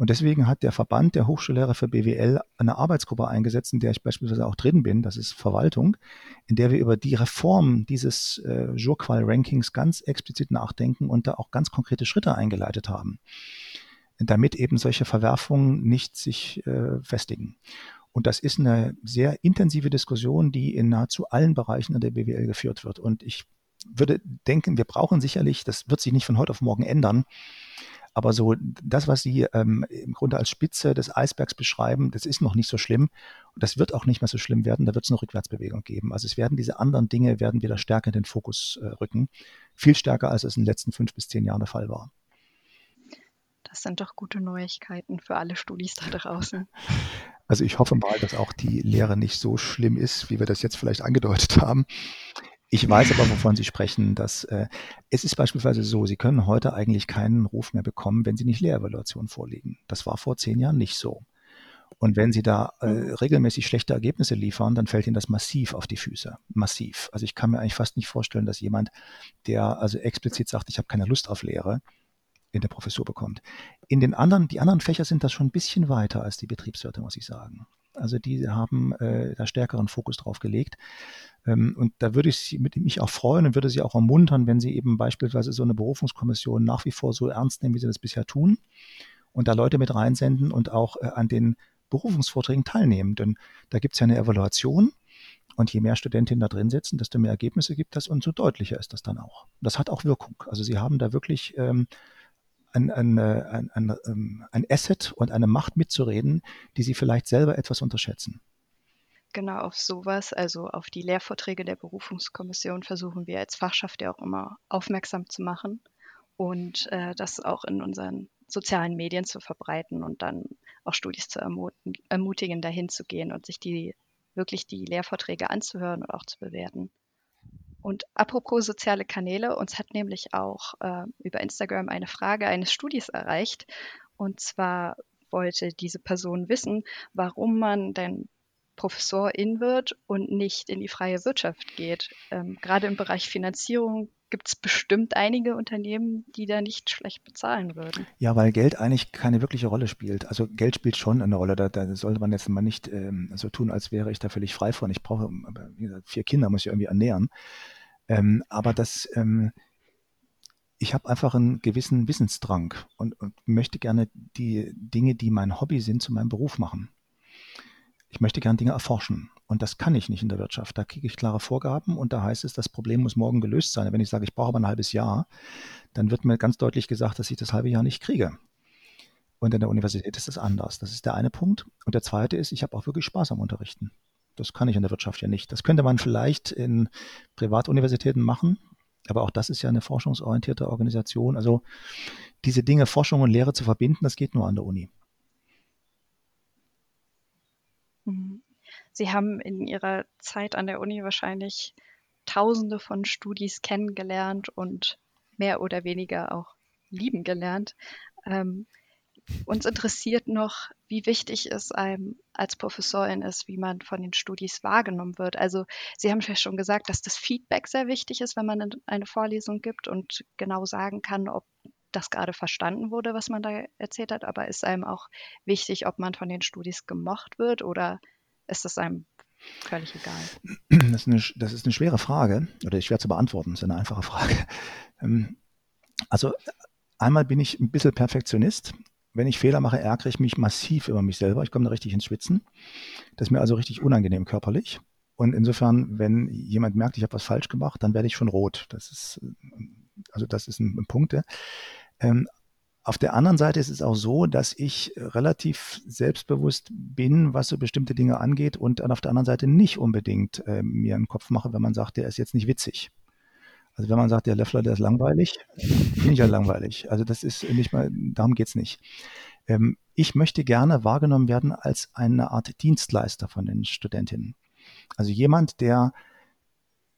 Speaker 4: Und deswegen hat der Verband der Hochschullehrer für BWL eine Arbeitsgruppe eingesetzt, in der ich beispielsweise auch drin bin, das ist Verwaltung, in der wir über die Reform dieses äh, Jurqual-Rankings ganz explizit nachdenken und da auch ganz konkrete Schritte eingeleitet haben, damit eben solche Verwerfungen nicht sich äh, festigen. Und das ist eine sehr intensive Diskussion, die in nahezu allen Bereichen der BWL geführt wird. Und ich würde denken, wir brauchen sicherlich, das wird sich nicht von heute auf morgen ändern, aber so das, was Sie ähm, im Grunde als Spitze des Eisbergs beschreiben, das ist noch nicht so schlimm. Und das wird auch nicht mehr so schlimm werden. Da wird es eine Rückwärtsbewegung geben. Also es werden diese anderen Dinge werden wieder stärker in den Fokus äh, rücken. Viel stärker, als es in den letzten fünf bis zehn Jahren der Fall war.
Speaker 1: Das sind doch gute Neuigkeiten für alle Studis da draußen. (laughs)
Speaker 4: Also ich hoffe mal, dass auch die Lehre nicht so schlimm ist, wie wir das jetzt vielleicht angedeutet haben. Ich weiß aber, wovon Sie sprechen, dass äh, es ist beispielsweise so, Sie können heute eigentlich keinen Ruf mehr bekommen, wenn Sie nicht Lehrevaluation vorlegen. Das war vor zehn Jahren nicht so. Und wenn Sie da äh, mhm. regelmäßig schlechte Ergebnisse liefern, dann fällt Ihnen das massiv auf die Füße. Massiv. Also ich kann mir eigentlich fast nicht vorstellen, dass jemand, der also explizit sagt, ich habe keine Lust auf Lehre, in der Professur bekommt. In den anderen, die anderen Fächer sind das schon ein bisschen weiter als die Betriebswirte, muss ich sagen. Also die haben äh, da stärkeren Fokus drauf gelegt. Ähm, und da würde ich mit mich auch freuen und würde Sie auch ermuntern, wenn Sie eben beispielsweise so eine Berufungskommission nach wie vor so ernst nehmen, wie Sie das bisher tun und da Leute mit reinsenden und auch äh, an den Berufungsvorträgen teilnehmen. Denn da gibt es ja eine Evaluation und je mehr Studentinnen da drin sitzen, desto mehr Ergebnisse gibt das und so deutlicher ist das dann auch. Das hat auch Wirkung. Also Sie haben da wirklich ähm, ein, ein, äh, ein, ähm, ein Asset und eine Macht mitzureden, die Sie vielleicht selber etwas unterschätzen.
Speaker 1: Genau auf sowas, also auf die Lehrvorträge der Berufungskommission versuchen wir als Fachschaft ja auch immer aufmerksam zu machen und äh, das auch in unseren sozialen Medien zu verbreiten und dann auch Studis zu ermutigen, dahin zu gehen und sich die wirklich die Lehrvorträge anzuhören und auch zu bewerten. Und apropos soziale Kanäle, uns hat nämlich auch äh, über Instagram eine Frage eines Studis erreicht. Und zwar wollte diese Person wissen, warum man denn Professorin wird und nicht in die freie Wirtschaft geht. Ähm, gerade im Bereich Finanzierung gibt es bestimmt einige Unternehmen, die da nicht schlecht bezahlen würden.
Speaker 4: Ja, weil Geld eigentlich keine wirkliche Rolle spielt. Also Geld spielt schon eine Rolle. Da, da sollte man jetzt mal nicht ähm, so tun, als wäre ich da völlig frei von. Ich brauche, wie gesagt, vier Kinder muss ich irgendwie ernähren. Ähm, aber das, ähm, ich habe einfach einen gewissen Wissensdrang und, und möchte gerne die Dinge, die mein Hobby sind, zu meinem Beruf machen ich möchte gerne Dinge erforschen. Und das kann ich nicht in der Wirtschaft. Da kriege ich klare Vorgaben und da heißt es, das Problem muss morgen gelöst sein. Wenn ich sage, ich brauche aber ein halbes Jahr, dann wird mir ganz deutlich gesagt, dass ich das halbe Jahr nicht kriege. Und in der Universität ist das anders. Das ist der eine Punkt. Und der zweite ist, ich habe auch wirklich Spaß am Unterrichten. Das kann ich in der Wirtschaft ja nicht. Das könnte man vielleicht in Privatuniversitäten machen, aber auch das ist ja eine forschungsorientierte Organisation. Also diese Dinge, Forschung und Lehre zu verbinden, das geht nur an der Uni.
Speaker 1: Sie haben in Ihrer Zeit an der Uni wahrscheinlich Tausende von Studis kennengelernt und mehr oder weniger auch lieben gelernt. Ähm, uns interessiert noch, wie wichtig es einem als Professorin ist, wie man von den Studis wahrgenommen wird. Also Sie haben ja schon gesagt, dass das Feedback sehr wichtig ist, wenn man eine Vorlesung gibt und genau sagen kann, ob das gerade verstanden wurde, was man da erzählt hat, aber ist einem auch wichtig, ob man von den Studis gemocht wird oder ist das einem völlig egal?
Speaker 4: Das ist eine, das ist eine schwere Frage oder schwer zu beantworten, das ist eine einfache Frage. (laughs) Ähm, also einmal bin ich ein bisschen Perfektionist. Wenn ich Fehler mache, ärgere ich mich massiv über mich selber. Ich komme da richtig ins Schwitzen. Das ist mir also richtig unangenehm körperlich. Und insofern, wenn jemand merkt, ich habe was falsch gemacht, dann werde ich schon rot. Das ist, also das ist ein, ein Punkt. Ähm, auf der anderen Seite ist es auch so, dass ich relativ selbstbewusst bin, was so bestimmte Dinge angeht und auf der anderen Seite nicht unbedingt äh, mir einen Kopf mache, wenn man sagt, der ist jetzt nicht witzig. Also wenn man sagt, der Löffler, der ist langweilig, bin ich ja langweilig. Also das ist nicht mal, darum geht's nicht. Ähm, ich möchte gerne wahrgenommen werden als eine Art Dienstleister von den Studentinnen. Also jemand, der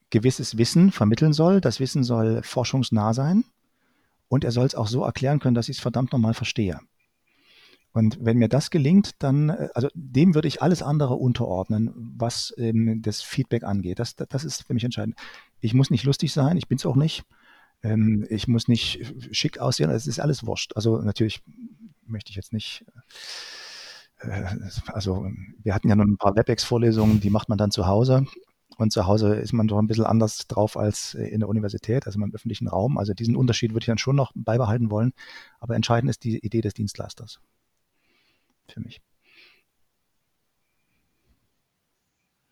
Speaker 4: gewisses Wissen vermitteln soll. Das Wissen soll forschungsnah sein und er soll es auch so erklären können, dass ich es verdammt nochmal verstehe. Und wenn mir das gelingt, dann, äh, also dem würde ich alles andere unterordnen, was ähm, das Feedback angeht. Das, das ist für mich entscheidend. Ich muss nicht lustig sein, ich bin es auch nicht. Ähm, ich muss nicht schick aussehen, es ist alles wurscht. Also natürlich möchte ich jetzt nicht, äh, also wir hatten ja noch ein paar WebEx-Vorlesungen, die macht man dann zu Hause. Und zu Hause ist man doch ein bisschen anders drauf als in der Universität, also im öffentlichen Raum. Also diesen Unterschied würde ich dann schon noch beibehalten wollen. Aber entscheidend ist die Idee des Dienstleisters für mich.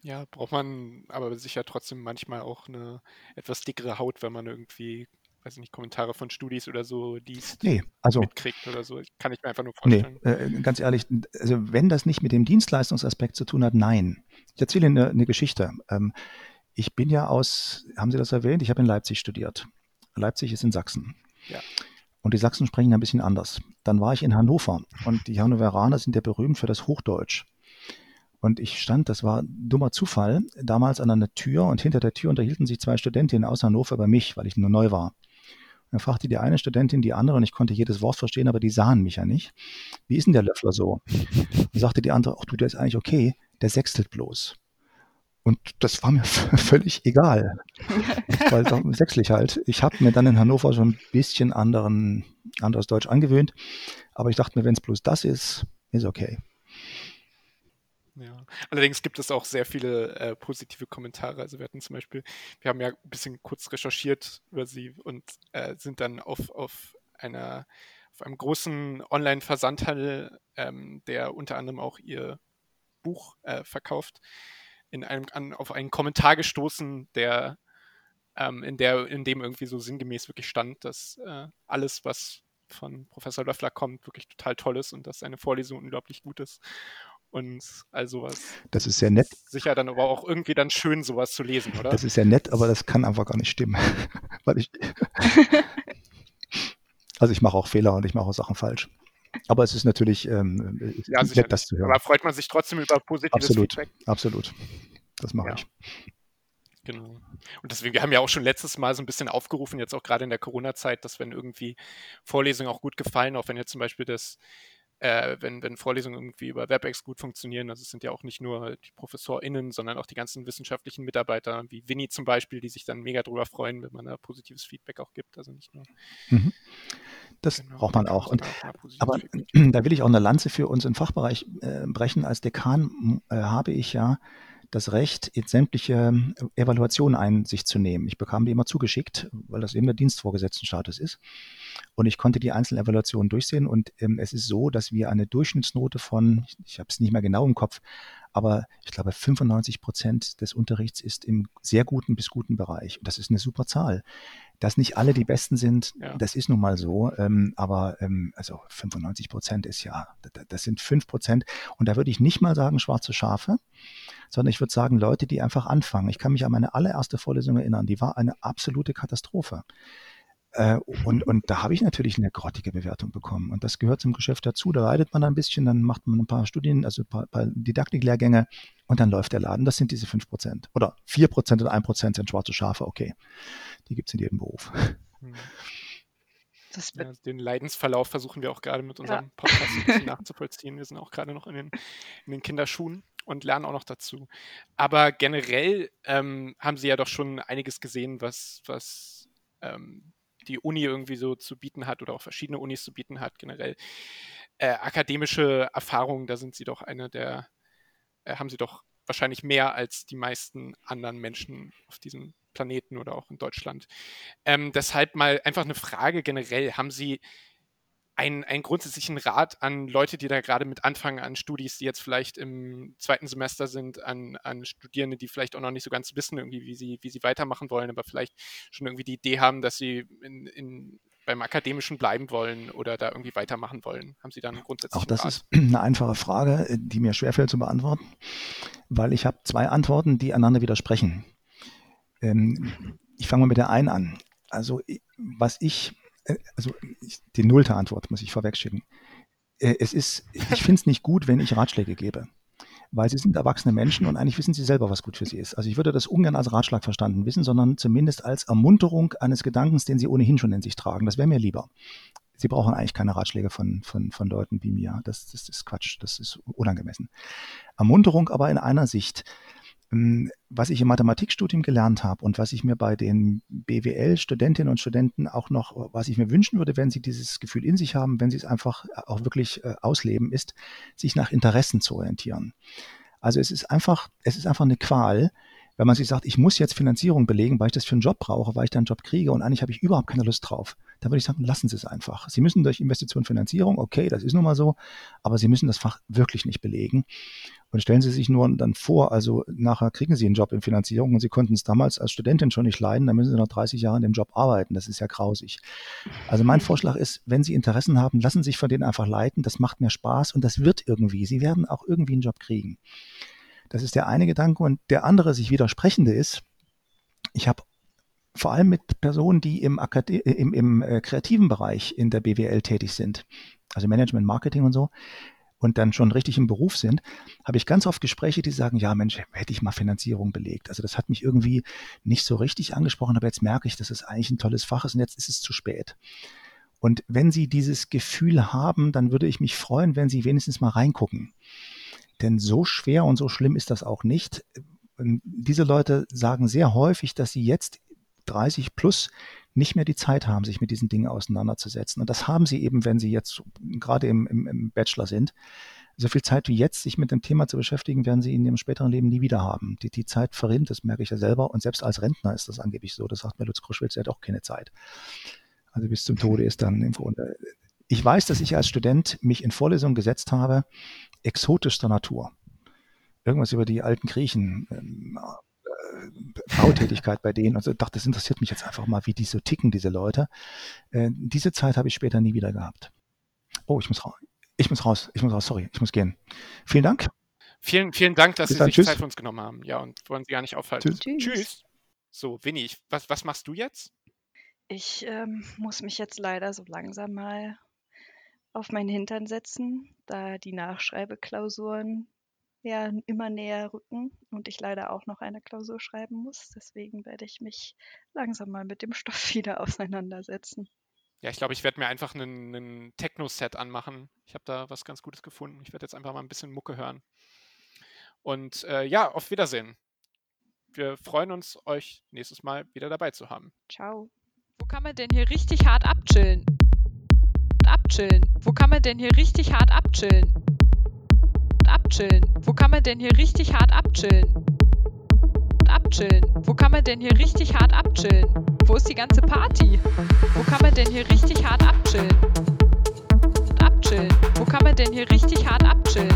Speaker 2: Ja, braucht man aber sicher trotzdem manchmal auch eine etwas dickere Haut, wenn man irgendwie, weiß ich nicht, Kommentare von Studis oder so liest,
Speaker 4: nee, also,
Speaker 2: mitkriegt oder so. Kann ich mir einfach nur vorstellen.
Speaker 4: Nee, äh, ganz ehrlich, also wenn das nicht mit dem Dienstleistungsaspekt zu tun hat, nein. Ich erzähle Ihnen eine, eine Geschichte. Ähm, ich bin ja aus, haben Sie das erwähnt? Ich habe in Leipzig studiert. Leipzig ist in Sachsen.
Speaker 2: Ja.
Speaker 4: Und die Sachsen sprechen ein bisschen anders. Dann war ich in Hannover und die Hannoveraner sind ja berühmt für das Hochdeutsch. Und ich stand, das war dummer Zufall, damals an einer Tür und hinter der Tür unterhielten sich zwei Studentinnen aus Hannover über mich, weil ich nur neu war. Dann fragte die eine Studentin die andere und ich konnte jedes Wort verstehen, aber die sahen mich ja nicht. Wie ist denn der Löffler so? Und sagte die andere, ach du, der ist eigentlich okay, der sechstelt bloß. Und das war mir (laughs) völlig egal, weil (laughs) sechslich halt. Ich habe mir dann in Hannover schon ein bisschen anderen, anderes Deutsch angewöhnt, aber ich dachte mir, wenn es bloß das ist, ist okay.
Speaker 2: Ja. Allerdings gibt es auch sehr viele äh, positive Kommentare. Also wir hatten zum Beispiel, wir haben ja ein bisschen kurz recherchiert über sie und äh, sind dann auf, auf einer auf einem großen Online-Versandhandel, ähm, der unter anderem auch ihr Buch äh, verkauft, in einem, an, auf einen Kommentar gestoßen, der ähm, in der, in dem irgendwie so sinngemäß wirklich stand, dass äh, alles, was von Professor Löffler kommt, wirklich total toll ist und dass seine Vorlesung unglaublich gut ist. Und all sowas.
Speaker 4: Das ist sehr nett.
Speaker 2: Sicher dann aber auch irgendwie dann schön, sowas zu lesen, oder?
Speaker 4: Das ist sehr nett, aber das kann einfach gar nicht stimmen. (laughs) Weil ich. (laughs) also ich mache auch Fehler und ich mache auch Sachen falsch. Aber es ist natürlich ähm,
Speaker 2: ja, nett, das zu hören. Aber freut man sich trotzdem über positives
Speaker 4: absolut,
Speaker 2: Feedback?
Speaker 4: Absolut. Das mache
Speaker 2: Ja.
Speaker 4: ich.
Speaker 2: Genau. Und deswegen, wir haben ja auch schon letztes Mal so ein bisschen aufgerufen, jetzt auch gerade in der Corona-Zeit, dass wenn irgendwie Vorlesungen auch gut gefallen, auch wenn jetzt zum Beispiel das, äh, wenn, wenn Vorlesungen irgendwie über WebEx gut funktionieren, also es sind ja auch nicht nur die ProfessorInnen, sondern auch die ganzen wissenschaftlichen Mitarbeiter, wie Winnie zum Beispiel, die sich dann mega drüber freuen, wenn man da positives Feedback auch gibt. Also nicht nur.
Speaker 4: Mhm. Das
Speaker 2: Genau,
Speaker 4: braucht man auch. Und, aber
Speaker 2: Feedback
Speaker 4: da will ich auch eine Lanze für unseren Fachbereich äh, brechen. Als Dekan äh, habe ich ja das Recht, in sämtliche äh, Evaluationen Einsicht zu nehmen. Ich bekam die immer zugeschickt, weil das eben der Dienstvorgesetztenstatus ist. Und ich konnte die einzelnen Evaluationen durchsehen. Und ähm, es ist so, dass wir eine Durchschnittsnote von, ich, ich habe es nicht mehr genau im Kopf, aber ich glaube 95 Prozent des Unterrichts ist im sehr guten bis guten Bereich. Und das ist eine super Zahl. Dass nicht alle die Besten sind,
Speaker 2: Ja.
Speaker 4: das ist nun mal so. Ähm, aber ähm, also 95 Prozent ist ja, das, das sind 5 Prozent. Und da würde ich nicht mal sagen schwarze Schafe, sondern ich würde sagen Leute, die einfach anfangen. Ich kann mich an meine allererste Vorlesung erinnern. Die war eine absolute Katastrophe. Äh, und, und da habe ich natürlich eine grottige Bewertung bekommen. Und das gehört zum Geschäft dazu. Da leidet man ein bisschen, dann macht man ein paar Studien, also ein paar, paar Didaktiklehrgänge und dann läuft der Laden. Das sind diese 5%. Oder 4% oder 1% sind schwarze Schafe, okay. Die gibt es in jedem Beruf.
Speaker 2: Hm. Ja, den Leidensverlauf versuchen wir auch gerade mit unserem Podcast ein bisschen nachzuvollziehen. Wir sind auch gerade noch in den, in den Kinderschuhen und lernen auch noch dazu. Aber generell ähm, haben Sie ja doch schon einiges gesehen, was, was ähm, die Uni irgendwie so zu bieten hat oder auch verschiedene Unis zu bieten hat, generell. Äh, akademische Erfahrungen, da sind Sie doch eine der, äh, haben Sie doch wahrscheinlich mehr als die meisten anderen Menschen auf diesem Planeten oder auch in Deutschland. Ähm, deshalb mal einfach eine Frage generell. Haben Sie einen, einen grundsätzlichen Rat an Leute, die da gerade mit anfangen, an Studis, die jetzt vielleicht im zweiten Semester sind, an, an Studierende, die vielleicht auch noch nicht so ganz wissen, irgendwie, wie sie, wie sie weitermachen wollen, aber vielleicht schon irgendwie die Idee haben, dass sie in, in, beim Akademischen bleiben wollen oder da irgendwie weitermachen wollen? Haben Sie da einen grundsätzlichen
Speaker 4: Auch das
Speaker 2: Rat?
Speaker 4: ist (clears throat) eine einfache Frage, die mir schwerfällt zu beantworten, weil ich habe zwei Antworten, die einander widersprechen. Ähm, ich fange mal mit der einen an. Also was ich, äh, also ich, die nullte Antwort muss ich vorwegschicken. Äh, Es ist, (laughs) ich finde es nicht gut, wenn ich Ratschläge gebe. Weil sie sind erwachsene Menschen und eigentlich wissen sie selber, was gut für sie ist. Also ich würde das ungern als Ratschlag verstanden wissen, sondern zumindest als Ermunterung eines Gedankens, den sie ohnehin schon in sich tragen. Das wäre mir lieber. Sie brauchen eigentlich keine Ratschläge von, von, von Leuten wie mir. Das, das ist Quatsch, das ist unangemessen. Ermunterung aber in einer Sicht. Ähm, was ich im Mathematikstudium gelernt habe und was ich mir bei den BWL-Studentinnen und Studenten auch noch, was ich mir wünschen würde, wenn sie dieses Gefühl in sich haben, wenn sie es einfach auch wirklich äh, ausleben, ist, sich nach Interessen zu orientieren. Also es ist einfach, es ist einfach eine Qual, wenn man sich sagt, ich muss jetzt Finanzierung belegen, weil ich das für einen Job brauche, weil ich da einen Job kriege und eigentlich habe ich überhaupt keine Lust drauf, dann würde ich sagen, lassen Sie es einfach. Sie müssen durch Investition Finanzierung, okay, das ist nun mal so, aber Sie müssen das Fach wirklich nicht belegen. Und stellen Sie sich nur dann vor, also nachher kriegen Sie einen Job in Finanzierung und Sie konnten es damals als Studentin schon nicht leiden, dann müssen Sie noch 30 Jahre in dem Job arbeiten. Das ist ja grausig. Also mein Vorschlag ist, wenn Sie Interessen haben, lassen Sie sich von denen einfach leiten. Das macht mehr Spaß und das wird irgendwie. Sie werden auch irgendwie einen Job kriegen. Das ist der eine Gedanke. Und der andere, sich widersprechende ist, ich habe vor allem mit Personen, die im, Akade im, im äh, kreativen Bereich in der BWL tätig sind, also Management, Marketing und so, und dann schon richtig im Beruf sind, habe ich ganz oft Gespräche, die sagen, ja Mensch, hätte ich mal Finanzierung belegt. Also das hat mich irgendwie nicht so richtig angesprochen, aber jetzt merke ich, dass es eigentlich ein tolles Fach ist und jetzt ist es zu spät. Und wenn Sie dieses Gefühl haben, dann würde ich mich freuen, wenn Sie wenigstens mal reingucken. Denn so schwer und so schlimm ist das auch nicht. Diese Leute sagen sehr häufig, dass sie jetzt 30 plus nicht mehr die Zeit haben, sich mit diesen Dingen auseinanderzusetzen. Und das haben sie eben, wenn sie jetzt gerade im, im, im Bachelor sind. So viel Zeit wie jetzt, sich mit dem Thema zu beschäftigen, werden sie in ihrem späteren Leben nie wieder haben. Die, die Zeit verrinnt, das merke ich ja selber. Und selbst als Rentner ist das angeblich so. Das sagt mir Lutz Kruschwitz, er hat auch keine Zeit. Also bis zum Tode ist dann im Grunde. Ich weiß, dass ich als Student mich in Vorlesungen gesetzt habe, exotischster Natur. Irgendwas über die alten Griechen, ähm, Bautätigkeit bei denen und so dachte, das interessiert mich jetzt einfach mal, wie die so ticken, diese Leute. Äh, diese Zeit habe ich später nie wieder gehabt. Oh, ich muss raus. Ich muss raus. Ich muss raus. Sorry, ich muss gehen. Vielen Dank.
Speaker 2: Vielen, vielen Dank, dass
Speaker 4: Bis
Speaker 2: Sie
Speaker 4: dann.
Speaker 2: sich
Speaker 4: Tschüss.
Speaker 2: Zeit für uns genommen haben. Ja, und wollen Sie gar nicht aufhalten.
Speaker 4: Tschüss.
Speaker 1: Tschüss.
Speaker 2: So, Winnie, was, was machst du jetzt?
Speaker 1: Ich ähm, muss mich jetzt leider so langsam mal auf meinen Hintern setzen, da die Nachschreibeklausuren ja immer näher rücken und ich leider auch noch eine Klausur schreiben muss. Deswegen werde ich mich langsam mal mit dem Stoff (laughs) wieder auseinandersetzen.
Speaker 2: Ja, ich glaube, ich werde mir einfach einen, einen Techno-Set anmachen. Ich habe da was ganz Gutes gefunden. Ich werde jetzt einfach mal ein bisschen Mucke hören. Und äh, ja, auf Wiedersehen. Wir freuen uns, euch nächstes Mal wieder dabei zu haben.
Speaker 1: Ciao.
Speaker 5: Wo kann man denn hier richtig hart abchillen? Abchillen. Wo kann man denn hier richtig hart abchillen? Abchillen. Wo kann man denn hier richtig hart abchillen? Abchillen. Wo kann man denn hier richtig hart abchillen? Wo ist die ganze Party? Wo kann man denn hier richtig hart abchillen? Abchillen. Wo kann man denn hier richtig hart abchillen?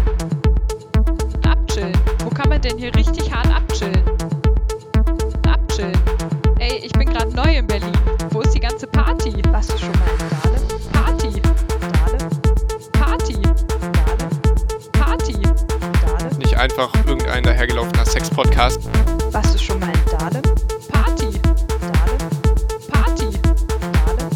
Speaker 5: Abchillen. Wo kann man denn hier richtig hart abchillen? Abchillen. Ey, ich bin gerade neu in Berlin. Wo ist die ganze Party?
Speaker 1: Warst du schon mal in
Speaker 2: einfach irgendein dahergelaufener Sex-Podcast.
Speaker 1: Warst du schon mal in Dahlem?
Speaker 5: Party.
Speaker 1: Dahlem?
Speaker 5: Party.
Speaker 1: Dahlem?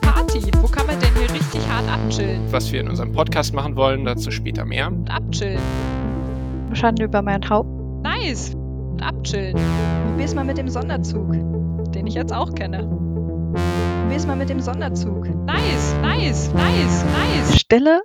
Speaker 5: Party. Wo kann man denn hier richtig hart abchillen?
Speaker 2: Was wir in unserem Podcast machen wollen, dazu später mehr.
Speaker 5: Und abchillen.
Speaker 1: Schande über mein Haupt.
Speaker 5: Nice. Und abchillen.
Speaker 1: Probier's mal mit dem Sonderzug.
Speaker 5: Den ich jetzt auch kenne.
Speaker 1: Probier's mal mit dem Sonderzug.
Speaker 5: Nice, nice, nice, nice.
Speaker 1: Stille